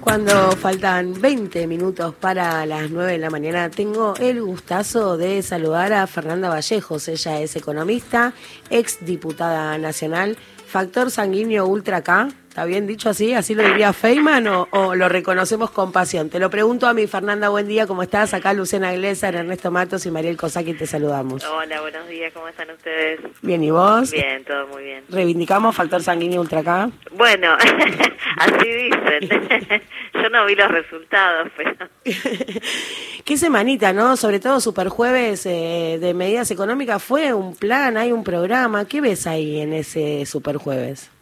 Cuando faltan 20 minutos para las 9 de la mañana, tengo el gustazo de saludar a Fernanda Vallejos. Ella es economista, ex diputada nacional, factor sanguíneo ultra K. ¿Está bien dicho así? ¿Así lo diría Feynman o, lo reconocemos con pasión? Te lo pregunto a mi Fernanda, buen día, ¿cómo estás? Acá Lucena Glesar, Ernesto Matos y Mariel Cosaki te saludamos. Hola, buenos días, ¿cómo están ustedes? Bien, ¿y vos? Bien, todo muy bien. ¿Reivindicamos factor sanguíneo ultra K? Bueno, así dicen. Yo no vi los resultados, pero... Qué semanita, ¿no? Sobre todo Superjueves eh, de medidas económicas. ¿Fue un plan, hay un programa? ¿Qué ves ahí en ese Superjueves?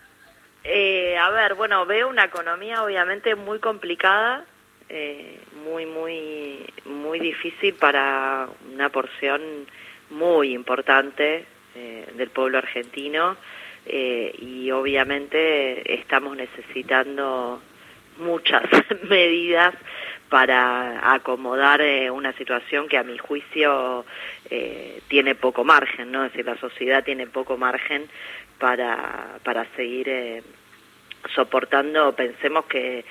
Eh, a ver, bueno, veo una economía obviamente muy complicada, eh, muy, muy, muy difícil para una porción muy importante eh, del pueblo argentino eh, y obviamente estamos necesitando muchas medidas para acomodar eh, una situación que a mi juicio eh, tiene poco margen, ¿no? Es decir, la sociedad tiene poco margen para, para seguir eh, soportando, pensemos que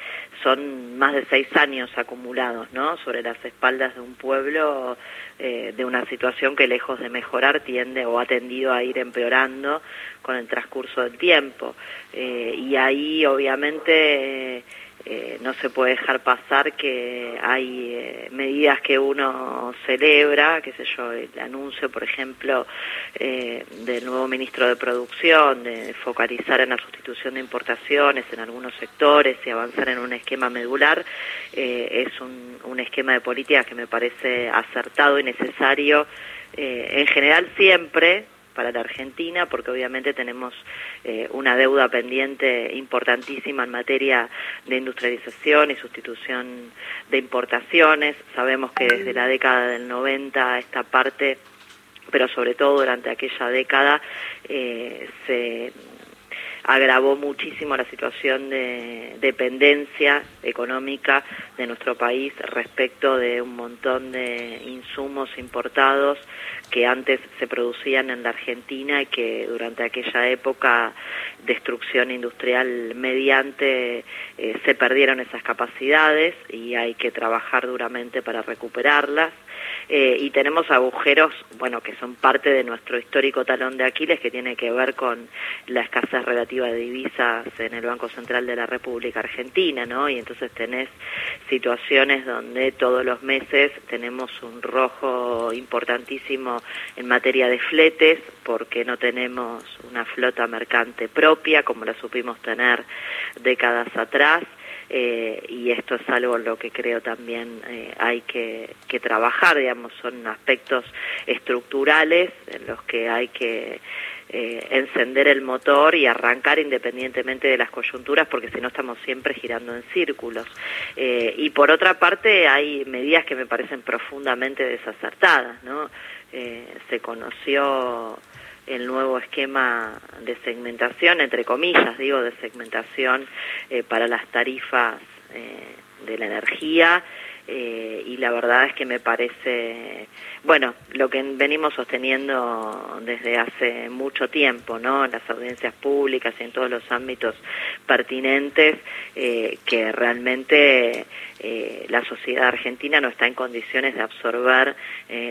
son más de seis años acumulados, ¿no? Sobre las espaldas de un pueblo, eh, de una situación que lejos de mejorar tiende o ha tendido a ir empeorando con el transcurso del tiempo. Eh, y ahí, obviamente, eh, no se puede dejar pasar que hay eh, medidas que uno celebra, qué sé yo, el anuncio, por ejemplo, eh, del nuevo ministro de Producción, de focalizar en la sustitución de importaciones en algunos sectores y avanzar en un esquema medular, es un, un esquema de política que me parece acertado y necesario en general siempre, para la Argentina, porque obviamente tenemos eh, una deuda pendiente importantísima en materia de industrialización y sustitución de importaciones. Sabemos que desde la década del 90 esta parte, pero sobre todo durante aquella década, eh, se agravó muchísimo la situación de dependencia económica de nuestro país respecto de un montón de insumos importados que antes se producían en la Argentina y que durante aquella época destrucción industrial mediante eh, se perdieron esas capacidades y hay que trabajar duramente para recuperarlas. Eh, y tenemos agujeros, bueno, que son parte de nuestro histórico talón de Aquiles, que tiene que ver con la escasez relativa de divisas en el Banco Central de la República Argentina, ¿no? Y entonces tenés situaciones donde todos los meses tenemos un rojo importantísimo en materia de fletes, porque no tenemos una flota mercante propia, como la supimos tener décadas atrás, eh, y esto es algo en lo que creo también eh, hay que, que, trabajar, digamos, son aspectos estructurales en los que hay que eh, encender el motor y arrancar independientemente de las coyunturas, porque si no estamos siempre girando en círculos. Eh, y por otra parte hay medidas que me parecen profundamente desacertadas, ¿no? Se conoció el nuevo esquema de segmentación, entre comillas, digo, de segmentación eh, para las tarifas eh, de la energía eh, y la verdad es que me parece, bueno, lo que venimos sosteniendo desde hace mucho tiempo, ¿no? En las audiencias públicas y en todos los ámbitos pertinentes, eh, que realmente eh, la sociedad argentina no está en condiciones de absorber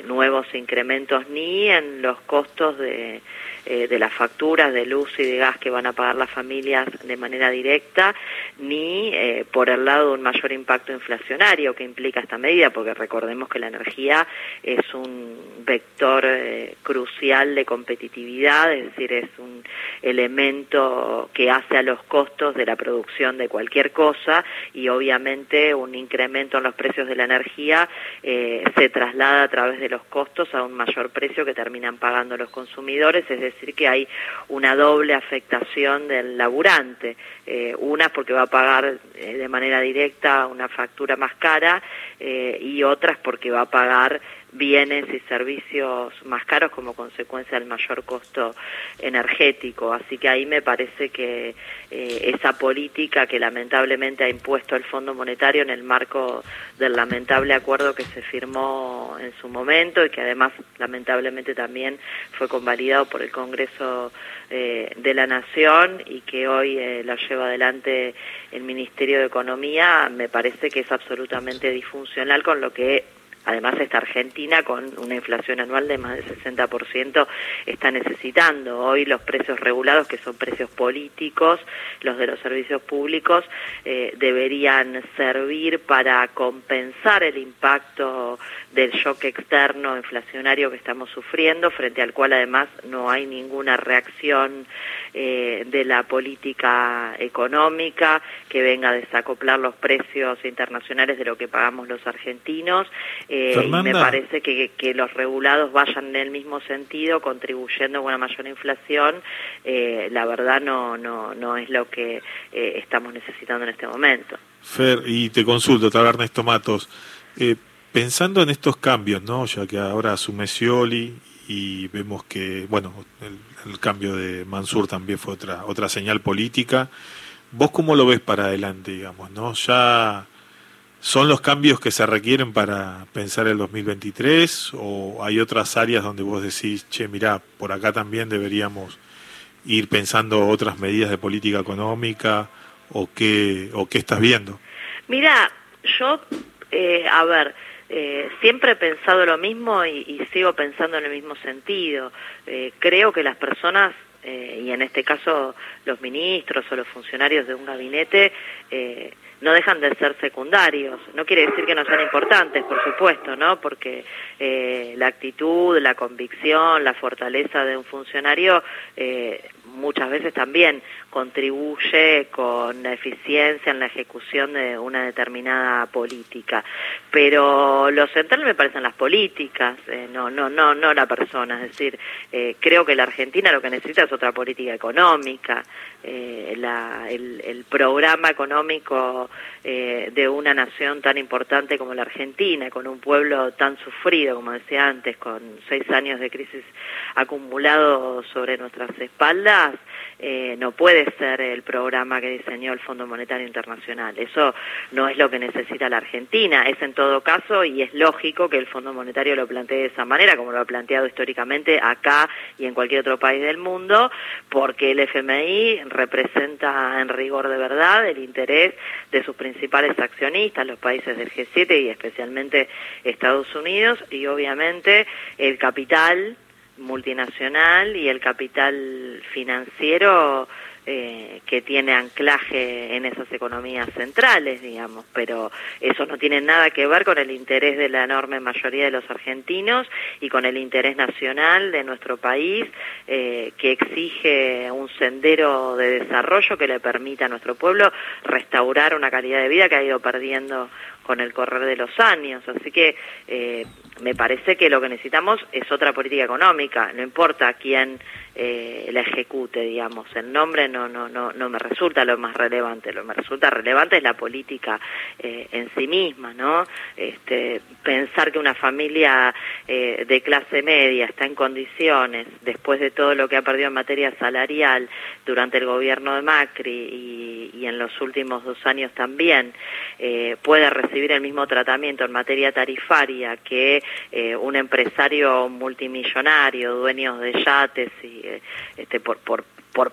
nuevos incrementos ni en los costos de, de las facturas de luz y de gas que van a pagar las familias de manera directa, ni por el lado de un mayor impacto inflacionario que implica esta medida, porque recordemos que la energía es un vector eh, crucial de competitividad, es decir, es un elemento que hace a los costos de la producción de cualquier cosa y obviamente un incremento en los precios de la energía eh, se traslada a través de los costos a un mayor precio que terminan pagando los consumidores, es decir, que hay una doble afectación del laburante, eh, una porque va a pagar eh, de manera directa una factura más cara eh, y otras porque va a pagar bienes y servicios más caros como consecuencia del mayor costo energético. Así que ahí me parece que eh, esa política que lamentablemente ha impuesto el Fondo Monetario en el marco del lamentable acuerdo que se firmó en su momento y que además lamentablemente también fue convalidado por el Congreso eh, de la Nación y que hoy eh, lo lleva adelante el Ministerio de Economía, me parece que es absolutamente disfuncional con lo que Además, esta Argentina, con una inflación anual de más del 60%, está necesitando. Hoy los precios regulados, que son precios políticos, los de los servicios públicos, eh, deberían servir para compensar el impacto del shock externo inflacionario que estamos sufriendo, frente al cual además no hay ninguna reacción eh, de la política económica que venga a desacoplar los precios internacionales de lo que pagamos los argentinos. Eh, y me parece que, que, los regulados vayan en el mismo sentido, contribuyendo a una mayor inflación, eh, la verdad no, no, no es lo que eh, estamos necesitando en este momento. Fer, y te consulto, habla Ernesto Matos. pensando en estos cambios, ¿no? ya que ahora asume Scioli y vemos que, bueno, el, el, cambio de Mansur también fue otra, otra señal política. ¿Vos cómo lo ves para adelante, digamos? ¿no? Ya ¿Son los cambios que se requieren para pensar el 2023 o hay otras áreas donde vos decís, che, mirá, por acá también deberíamos ir pensando otras medidas de política económica o qué, o qué estás viendo? Mira, yo, eh, a ver, eh, siempre he pensado lo mismo y, sigo pensando en el mismo sentido. Eh, creo que las personas, y en este caso los ministros o los funcionarios de un gabinete, no dejan de ser secundarios. No quiere decir que no sean importantes, por supuesto, ¿no? Porque eh, la actitud, la convicción, la fortaleza de un funcionario eh, muchas veces también contribuye con la eficiencia en la ejecución de una determinada política. Pero lo central me parecen las políticas, eh, no, no, no, no la persona. Es decir, eh, creo que la Argentina lo que necesita es otra política económica. Eh, el, el, programa económico de una nación tan importante como la Argentina, con un pueblo tan sufrido, como decía antes, con seis años de crisis acumulado sobre nuestras espaldas, eh, no puede ser el programa que diseñó el Fondo Monetario Internacional. Eso no es lo que necesita la Argentina. Es en todo caso, y es lógico que el Fondo Monetario lo plantee de esa manera, como lo ha planteado históricamente acá y en cualquier otro país del mundo, porque el FMI representa en rigor de verdad el interés de sus principales accionistas, los países del G7 y especialmente Estados Unidos, y obviamente el capital multinacional y el capital financiero eh, que tiene anclaje en esas economías centrales, digamos, pero eso no tiene nada que ver con el interés de la enorme mayoría de los argentinos y con el interés nacional de nuestro país, eh, que exige un sendero de desarrollo que le permita a nuestro pueblo restaurar una calidad de vida que ha ido perdiendo con el correr de los años. Así que eh, me parece que lo que necesitamos es otra política económica, no importa quién eh, la ejecute, digamos, el nombre no, no, no, no me resulta lo más relevante, lo que me resulta relevante es la política eh, en sí misma, ¿no? Este, pensar que una familia eh, de clase media está en condiciones, después de todo lo que ha perdido en materia salarial durante el gobierno de Macri y, y en los últimos dos años también, eh, puede recibir el mismo tratamiento en materia tarifaria que eh, un empresario multimillonario, dueños de yates y eh, este, por, por,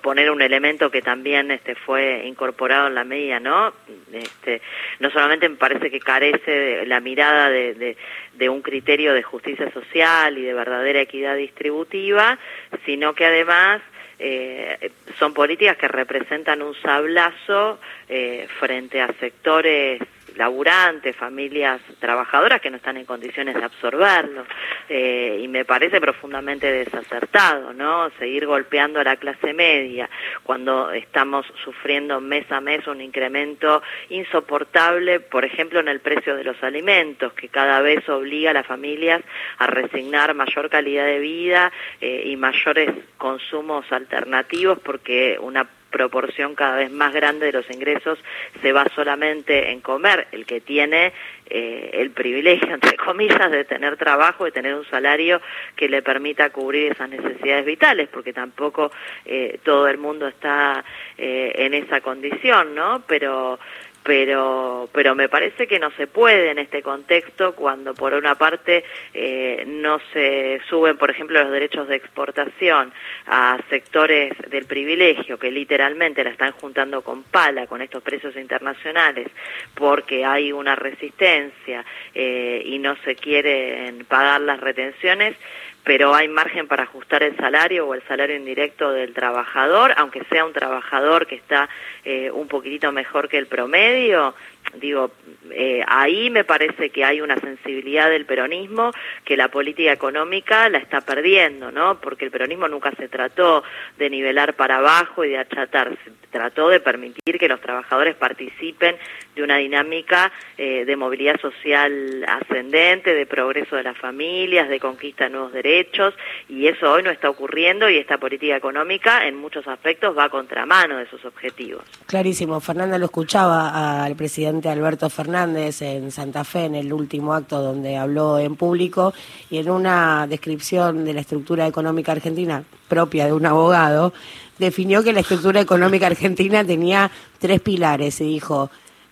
poner un elemento que también este, fue incorporado en la medida, ¿no? Este, no solamente me parece que carece de la mirada de, de, un criterio de justicia social y de verdadera equidad distributiva, sino que además eh, son políticas que representan un sablazo eh, frente a sectores laburantes, familias trabajadoras que no están en condiciones de absorberlo. Eh, y me parece profundamente desacertado, ¿no? Seguir golpeando a la clase media cuando estamos sufriendo mes a mes un incremento insoportable, por ejemplo, en el precio de los alimentos, que cada vez obliga a las familias a resignar mayor calidad de vida eh, y mayores consumos alternativos porque una proporción cada vez más grande de los ingresos se va solamente en comer, el que tiene eh, el privilegio, entre comillas, de tener trabajo, de tener un salario que le permita cubrir esas necesidades vitales, porque tampoco eh, todo el mundo está eh, en esa condición, ¿no? Pero pero pero me parece que no se puede en este contexto cuando por una parte eh, no se suben por ejemplo los derechos de exportación a sectores del privilegio que literalmente la están juntando con pala con estos precios internacionales porque hay una resistencia eh, y no se quieren pagar las retenciones pero hay margen para ajustar el salario o el salario indirecto del trabajador, aunque sea un trabajador que está eh, un poquitito mejor que el promedio, digo, eh, ahí me parece que hay una sensibilidad del peronismo que la política económica la está perdiendo, ¿no? Porque el peronismo nunca se trató de nivelar para abajo y de achatar, se trató de permitir que los trabajadores participen de una dinámica eh, de movilidad social ascendente, de progreso de las familias, de conquista de nuevos derechos, y eso hoy no está ocurriendo y esta política económica en muchos aspectos va a contramano de esos objetivos. Clarísimo, Fernanda lo escuchaba al presidente Alberto Fernández en Santa Fe en el último acto donde habló en público y en una descripción de la estructura económica argentina propia de un abogado, definió que la estructura económica argentina tenía tres pilares y dijo,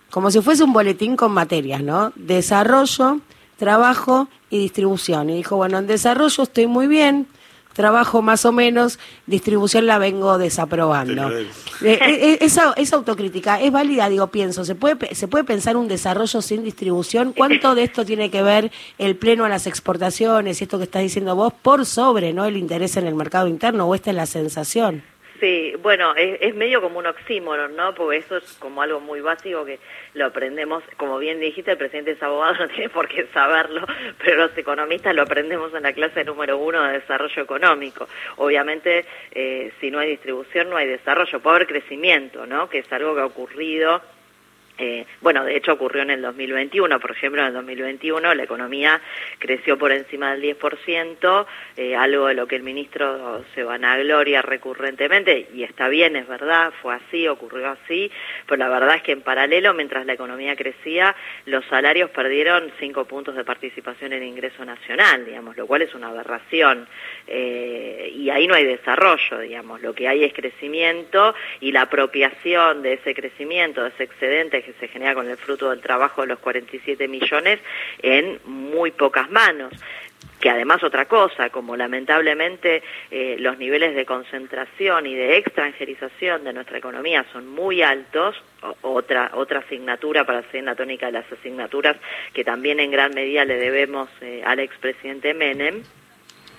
como si fuese un boletín con materias, ¿no? Desarrollo, trabajo y distribución. Y dijo, bueno, en desarrollo estoy muy bien, trabajo más o menos, distribución la vengo desaprobando. Eh, eh, eh, esa, esa autocrítica es válida, digo, pienso, ¿se puede, ¿se puede pensar un desarrollo sin distribución? ¿Cuánto de esto tiene que ver el pleno a las exportaciones y esto que estás diciendo vos por sobre no el interés en el mercado interno o esta es la sensación? Sí, bueno, es, medio como un oxímoron, ¿no? Porque eso es como algo muy básico que lo aprendemos, como bien dijiste, el presidente es abogado, no tiene por qué saberlo, pero los economistas lo aprendemos en la clase número uno de desarrollo económico. Obviamente, eh, si no hay distribución, no hay desarrollo, puede haber crecimiento, ¿no? Que es algo que ha ocurrido bueno, de hecho ocurrió en el 2021, por ejemplo, en el 2021 la economía creció por encima del 10%, eh, algo de lo que el ministro se vanagloria recurrentemente, y está bien, es verdad, fue así, ocurrió así, pero la verdad es que en paralelo, mientras la economía crecía, los salarios perdieron 5 puntos de participación en ingreso nacional, digamos, lo cual es una aberración, eh, y ahí no hay desarrollo, digamos, lo que hay es crecimiento y la apropiación de ese crecimiento, de ese excedente se genera con el fruto del trabajo de los 47 millones en muy pocas manos. Que además otra cosa, como lamentablemente eh, los niveles de concentración y de extranjerización de nuestra economía son muy altos, otra otra asignatura para seguir la tónica de las asignaturas que también en gran medida le debemos eh, al expresidente Menem,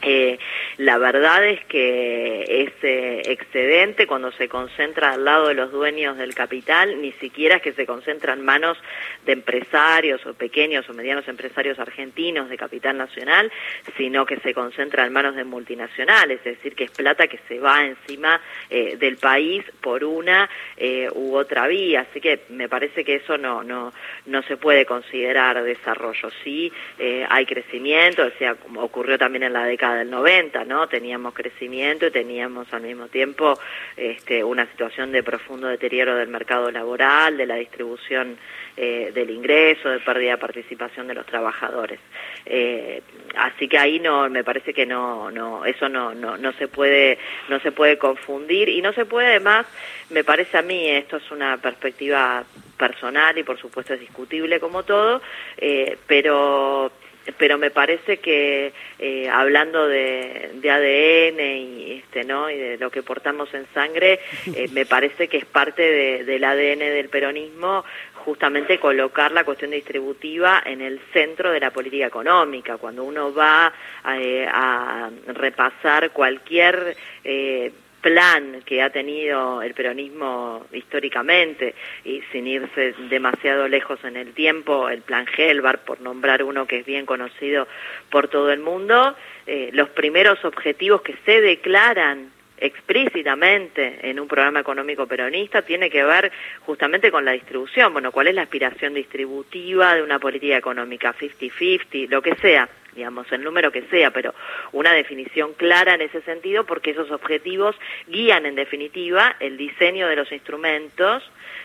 eh, la verdad es que ese excedente cuando se concentra al lado de los dueños del capital, ni siquiera es que se concentra en manos de empresarios o pequeños o medianos empresarios argentinos de capital nacional, sino que se concentra en manos de multinacionales, es decir, que es plata que se va encima eh, del país por una eh, u otra vía. Así que me parece que eso no, no, no se puede considerar desarrollo. Sí eh, hay crecimiento, decía, como ocurrió también en la década del 90, ¿no? Teníamos crecimiento y teníamos al mismo tiempo este, una situación de profundo deterioro del mercado laboral, de la distribución eh, del ingreso, de pérdida de participación de los trabajadores. Eh, así que ahí no, me parece que no, no, eso no, no, no se puede, no se puede confundir y no se puede además, me parece a mí, esto es una perspectiva personal y por supuesto es discutible como todo, eh, pero pero me parece que eh, hablando de, ADN y este no y de lo que portamos en sangre eh, me parece que es parte del ADN del peronismo justamente colocar la cuestión distributiva en el centro de la política económica. Cuando uno va eh, a repasar cualquier plan que ha tenido el peronismo históricamente y sin irse demasiado lejos en el tiempo, el plan Gelbar, por nombrar uno que es bien conocido por todo el mundo, eh, los primeros objetivos que se declaran explícitamente en un programa económico peronista tiene que ver justamente con la distribución. Bueno, ¿cuál es la aspiración distributiva de una política económica 50-50, lo que sea? Digamos, el número que sea, pero una definición clara en ese sentido porque esos objetivos guían en definitiva el diseño de los instrumentos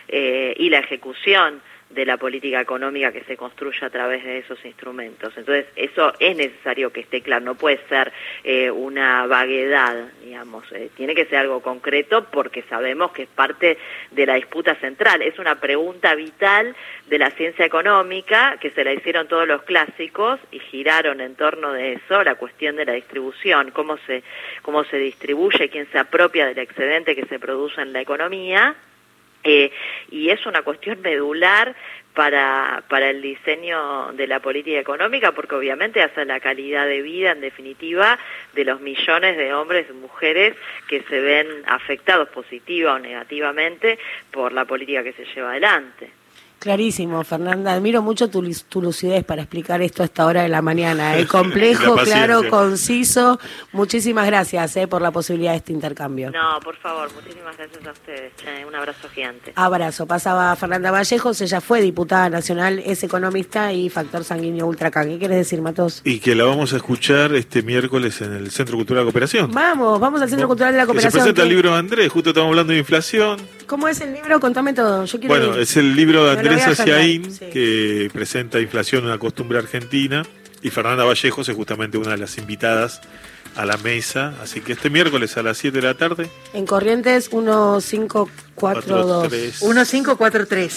eh, y la ejecución de la política económica que se construye a través de esos instrumentos. Entonces, eso es necesario que esté claro, no puede ser eh, una vaguedad, digamos, eh, tiene que ser algo concreto porque sabemos que es parte de la disputa central, es una pregunta vital de la ciencia económica que se la hicieron todos los clásicos y giraron en torno de eso la cuestión de la distribución, cómo se, cómo se distribuye, quién se apropia del excedente que se produce en la economía eh, y es una cuestión medular para, para el diseño de la política económica, porque obviamente hace la calidad de vida, en definitiva, de los millones de hombres y mujeres que se ven afectados positiva o negativamente por la política que se lleva adelante. Clarísimo, Fernanda. Admiro mucho tu, tu, lucidez para explicar esto a esta hora de la mañana. El complejo, claro, conciso. Muchísimas gracias eh, por la posibilidad de este intercambio. No, por favor, muchísimas gracias a ustedes. un abrazo gigante. Abrazo. Pasaba Fernanda Vallejos, ella fue diputada nacional, es economista y factor sanguíneo ultracán. ¿Qué quieres decir, Matos? Y que la vamos a escuchar este miércoles en el Centro Cultural de la Cooperación. Vamos, vamos al Centro Cultural de la Cooperación. se presenta el libro de Andrés, justo estamos hablando de inflación. ¿Cómo es el libro? Contame todo. Yo quiero bueno, es el libro de Andrés Aciaín, que presenta Inflación, una costumbre argentina, y Fernanda Vallejos es justamente una de las invitadas a la mesa, así que este miércoles a las 7 de la tarde. En Corrientes 1542. 1543.